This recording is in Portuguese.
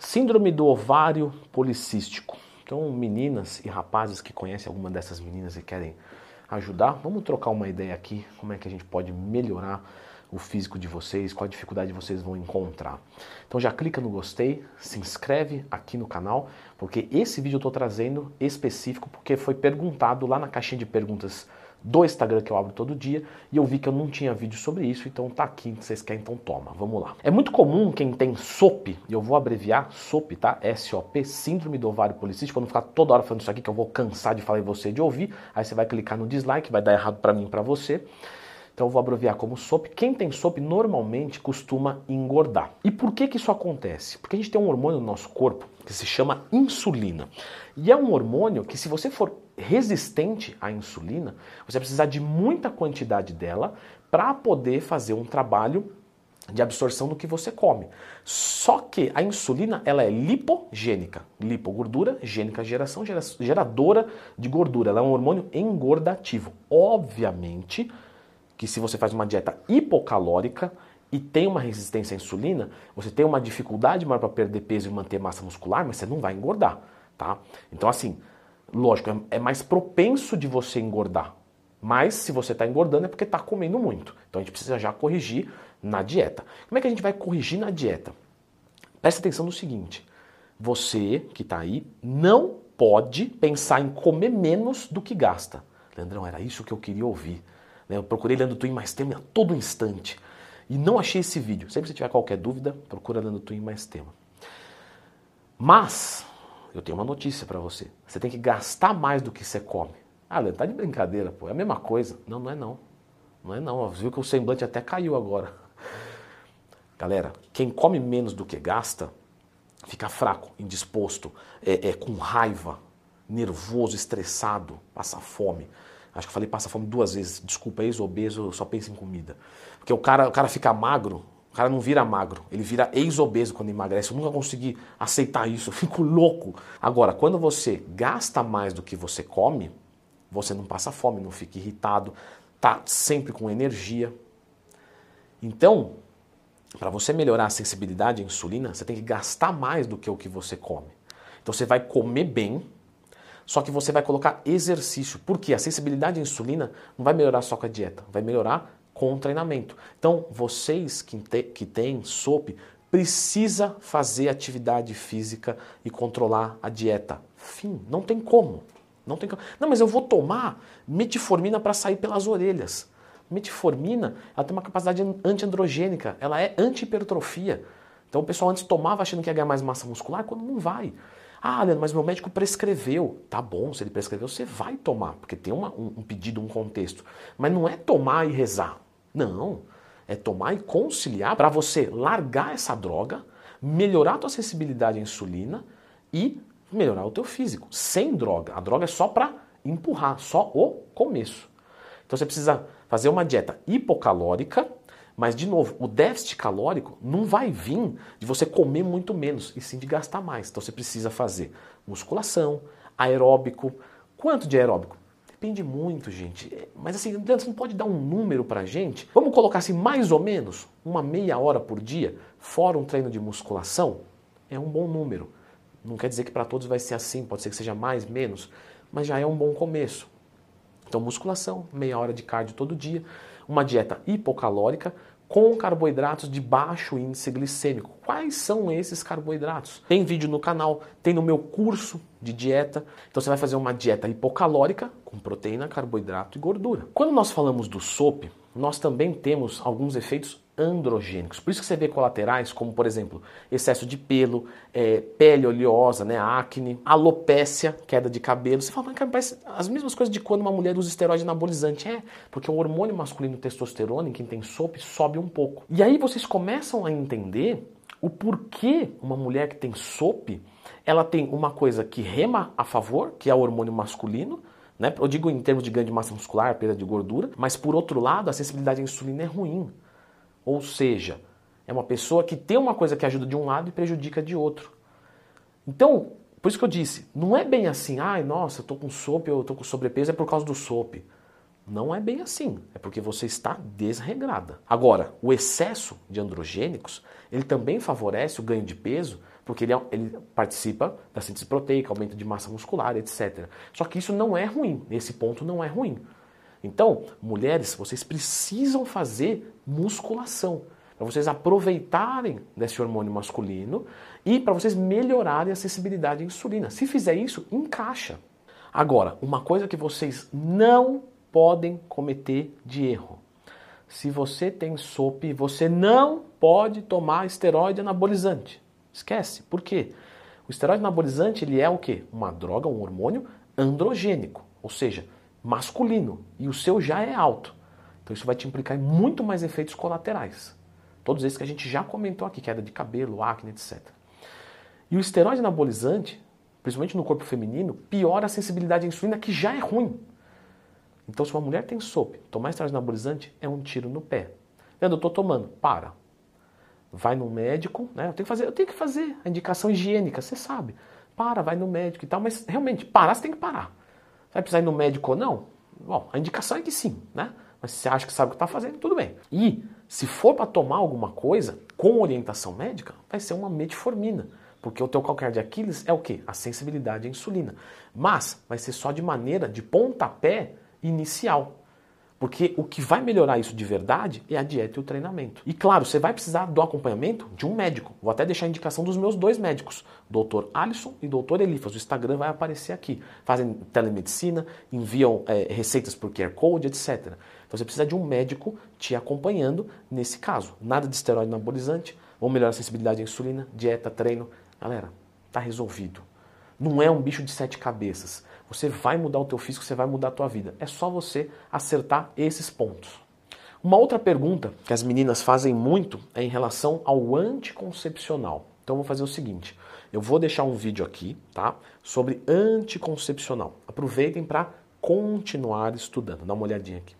Síndrome do ovário policístico. Então, meninas e rapazes que conhecem alguma dessas meninas e querem ajudar, vamos trocar uma ideia aqui, como é que a gente pode melhorar o físico de vocês, qual dificuldade vocês vão encontrar. Então já clica no gostei, se inscreve aqui no canal, porque esse vídeo eu estou trazendo específico porque foi perguntado lá na caixinha de perguntas do Instagram que eu abro todo dia e eu vi que eu não tinha vídeo sobre isso, então tá aqui, vocês querem, então toma, vamos lá. É muito comum quem tem SOP, e eu vou abreviar SOP, tá? S-O-P, Síndrome do Ovário Policístico, pra não ficar toda hora falando isso aqui que eu vou cansar de falar em você de ouvir, aí você vai clicar no dislike, vai dar errado para mim e pra você. Então eu vou abreviar como SOP. Quem tem SOP normalmente costuma engordar. E por que que isso acontece? Porque a gente tem um hormônio no nosso corpo que se chama insulina. E é um hormônio que se você for resistente à insulina, você vai precisar de muita quantidade dela para poder fazer um trabalho de absorção do que você come. Só que a insulina ela é lipogênica, lipogordura, gênica geração, geradora de gordura. Ela é um hormônio engordativo. Obviamente que se você faz uma dieta hipocalórica e tem uma resistência à insulina, você tem uma dificuldade maior para perder peso e manter massa muscular, mas você não vai engordar, tá? Então assim, Lógico, é, é mais propenso de você engordar. Mas se você está engordando é porque está comendo muito. Então a gente precisa já corrigir na dieta. Como é que a gente vai corrigir na dieta? Presta atenção no seguinte: você que está aí não pode pensar em comer menos do que gasta. Leandrão, era isso que eu queria ouvir. Né, eu procurei Leandro Twin mais tema a todo instante e não achei esse vídeo. Sempre você tiver qualquer dúvida, procura Leandro Twin mais tema. Mas eu tenho uma notícia para você. Você tem que gastar mais do que você come. Ah, Leandro, tá de brincadeira, pô. É a mesma coisa. Não, não é não. Não é não. Viu que o semblante até caiu agora. Galera, quem come menos do que gasta, fica fraco, indisposto, é, é com raiva, nervoso, estressado, passa fome. Acho que falei passa fome duas vezes. Desculpa, ex-obeso, só pensa em comida. Porque o cara, o cara fica magro, o cara não vira magro, ele vira ex-obeso quando emagrece. Eu nunca consegui aceitar isso, eu fico louco. Agora, quando você gasta mais do que você come, você não passa fome, não fica irritado, tá sempre com energia. Então, para você melhorar a sensibilidade à insulina, você tem que gastar mais do que o que você come. Então você vai comer bem, só que você vai colocar exercício. Porque a sensibilidade à insulina não vai melhorar só com a dieta, vai melhorar com o treinamento. Então, vocês que, te, que têm SOP, precisa fazer atividade física e controlar a dieta. Fim, não tem como. Não tem como. Não, mas eu vou tomar metformina para sair pelas orelhas. Metformina, ela tem uma capacidade antiandrogênica, ela é anti-hipertrofia. Então o pessoal antes tomava achando que ia ganhar mais massa muscular, quando não vai. Ah, Leandro, mas meu médico prescreveu. Tá bom, se ele prescreveu, você vai tomar, porque tem uma, um, um pedido, um contexto. Mas não é tomar e rezar. Não. É tomar e conciliar para você largar essa droga, melhorar a tua sensibilidade à insulina e melhorar o teu físico. Sem droga. A droga é só para empurrar, só o começo. Então você precisa fazer uma dieta hipocalórica, mas de novo, o déficit calórico não vai vir de você comer muito menos, e sim de gastar mais. Então você precisa fazer musculação, aeróbico. Quanto de aeróbico? Depende muito, gente. É, mas assim, você não pode dar um número pra gente? Vamos colocar assim, mais ou menos, uma meia hora por dia, fora um treino de musculação? É um bom número. Não quer dizer que para todos vai ser assim, pode ser que seja mais, menos, mas já é um bom começo. Então, musculação, meia hora de cardio todo dia, uma dieta hipocalórica, com carboidratos de baixo índice glicêmico. Quais são esses carboidratos? Tem vídeo no canal, tem no meu curso de dieta. Então você vai fazer uma dieta hipocalórica com proteína, carboidrato e gordura. Quando nós falamos do SOP, nós também temos alguns efeitos androgênicos. Por isso que você vê colaterais como, por exemplo, excesso de pelo, é, pele oleosa, né, acne, alopécia, queda de cabelo. Você fala, mas cara, parece as mesmas coisas de quando uma mulher usa esteroide anabolizante. É, porque o hormônio masculino testosterona, em quem tem SOP, sobe um pouco. E aí vocês começam a entender o porquê uma mulher que tem SOP, ela tem uma coisa que rema a favor, que é o hormônio masculino, né? Eu digo em termos de ganho de massa muscular, perda de gordura, mas por outro lado, a sensibilidade à insulina é ruim. Ou seja, é uma pessoa que tem uma coisa que ajuda de um lado e prejudica de outro. Então, por isso que eu disse, não é bem assim, ai, nossa, eu tô com sopa, eu tô com sobrepeso, é por causa do sope. Não é bem assim, é porque você está desregrada. Agora, o excesso de androgênicos, ele também favorece o ganho de peso, porque ele, é ele participa da síntese proteica, aumento de massa muscular, etc. Só que isso não é ruim, esse ponto não é ruim. Então, mulheres, vocês precisam fazer musculação para vocês aproveitarem desse hormônio masculino e para vocês melhorarem a sensibilidade à insulina. Se fizer isso, encaixa. Agora, uma coisa que vocês não podem cometer de erro. Se você tem SOP, você não pode tomar esteroide anabolizante. Esquece. Por quê? O esteroide anabolizante ele é o quê? Uma droga, um hormônio androgênico, ou seja, masculino, e o seu já é alto. Então isso vai te implicar em muito mais efeitos colaterais. Todos esses que a gente já comentou aqui, queda de cabelo, acne, etc. E o esteroide anabolizante, principalmente no corpo feminino, piora a sensibilidade à insulina, que já é ruim. Então, se uma mulher tem SOP, tomar esteroide anabolizante é um tiro no pé. Leandro, eu estou tomando. Para. Vai no médico, né? Eu tenho que fazer, eu tenho que fazer a indicação higiênica, você sabe. Para, vai no médico e tal, mas realmente, parar você tem que parar. Você vai precisar ir no médico ou não? Bom, a indicação é que sim, né? Mas se você acha que sabe o que está fazendo, tudo bem. E se for para tomar alguma coisa com orientação médica, vai ser uma metformina. Porque o teu calcanhar de Aquiles é o quê? A sensibilidade à insulina. Mas vai ser só de maneira de pontapé inicial. Porque o que vai melhorar isso de verdade é a dieta e o treinamento. E claro, você vai precisar do acompanhamento de um médico. Vou até deixar a indicação dos meus dois médicos, Dr. Alisson e Dr. Elifas. O Instagram vai aparecer aqui. Fazem telemedicina, enviam é, receitas por QR Code, etc. Então você precisa de um médico te acompanhando nesse caso. Nada de esteroide anabolizante, vão melhorar a sensibilidade à insulina, dieta, treino. Galera, tá resolvido. Não é um bicho de sete cabeças. Você vai mudar o teu físico, você vai mudar a tua vida. É só você acertar esses pontos. Uma outra pergunta que as meninas fazem muito é em relação ao anticoncepcional. Então eu vou fazer o seguinte, eu vou deixar um vídeo aqui, tá, sobre anticoncepcional. Aproveitem para continuar estudando. Dá uma olhadinha aqui.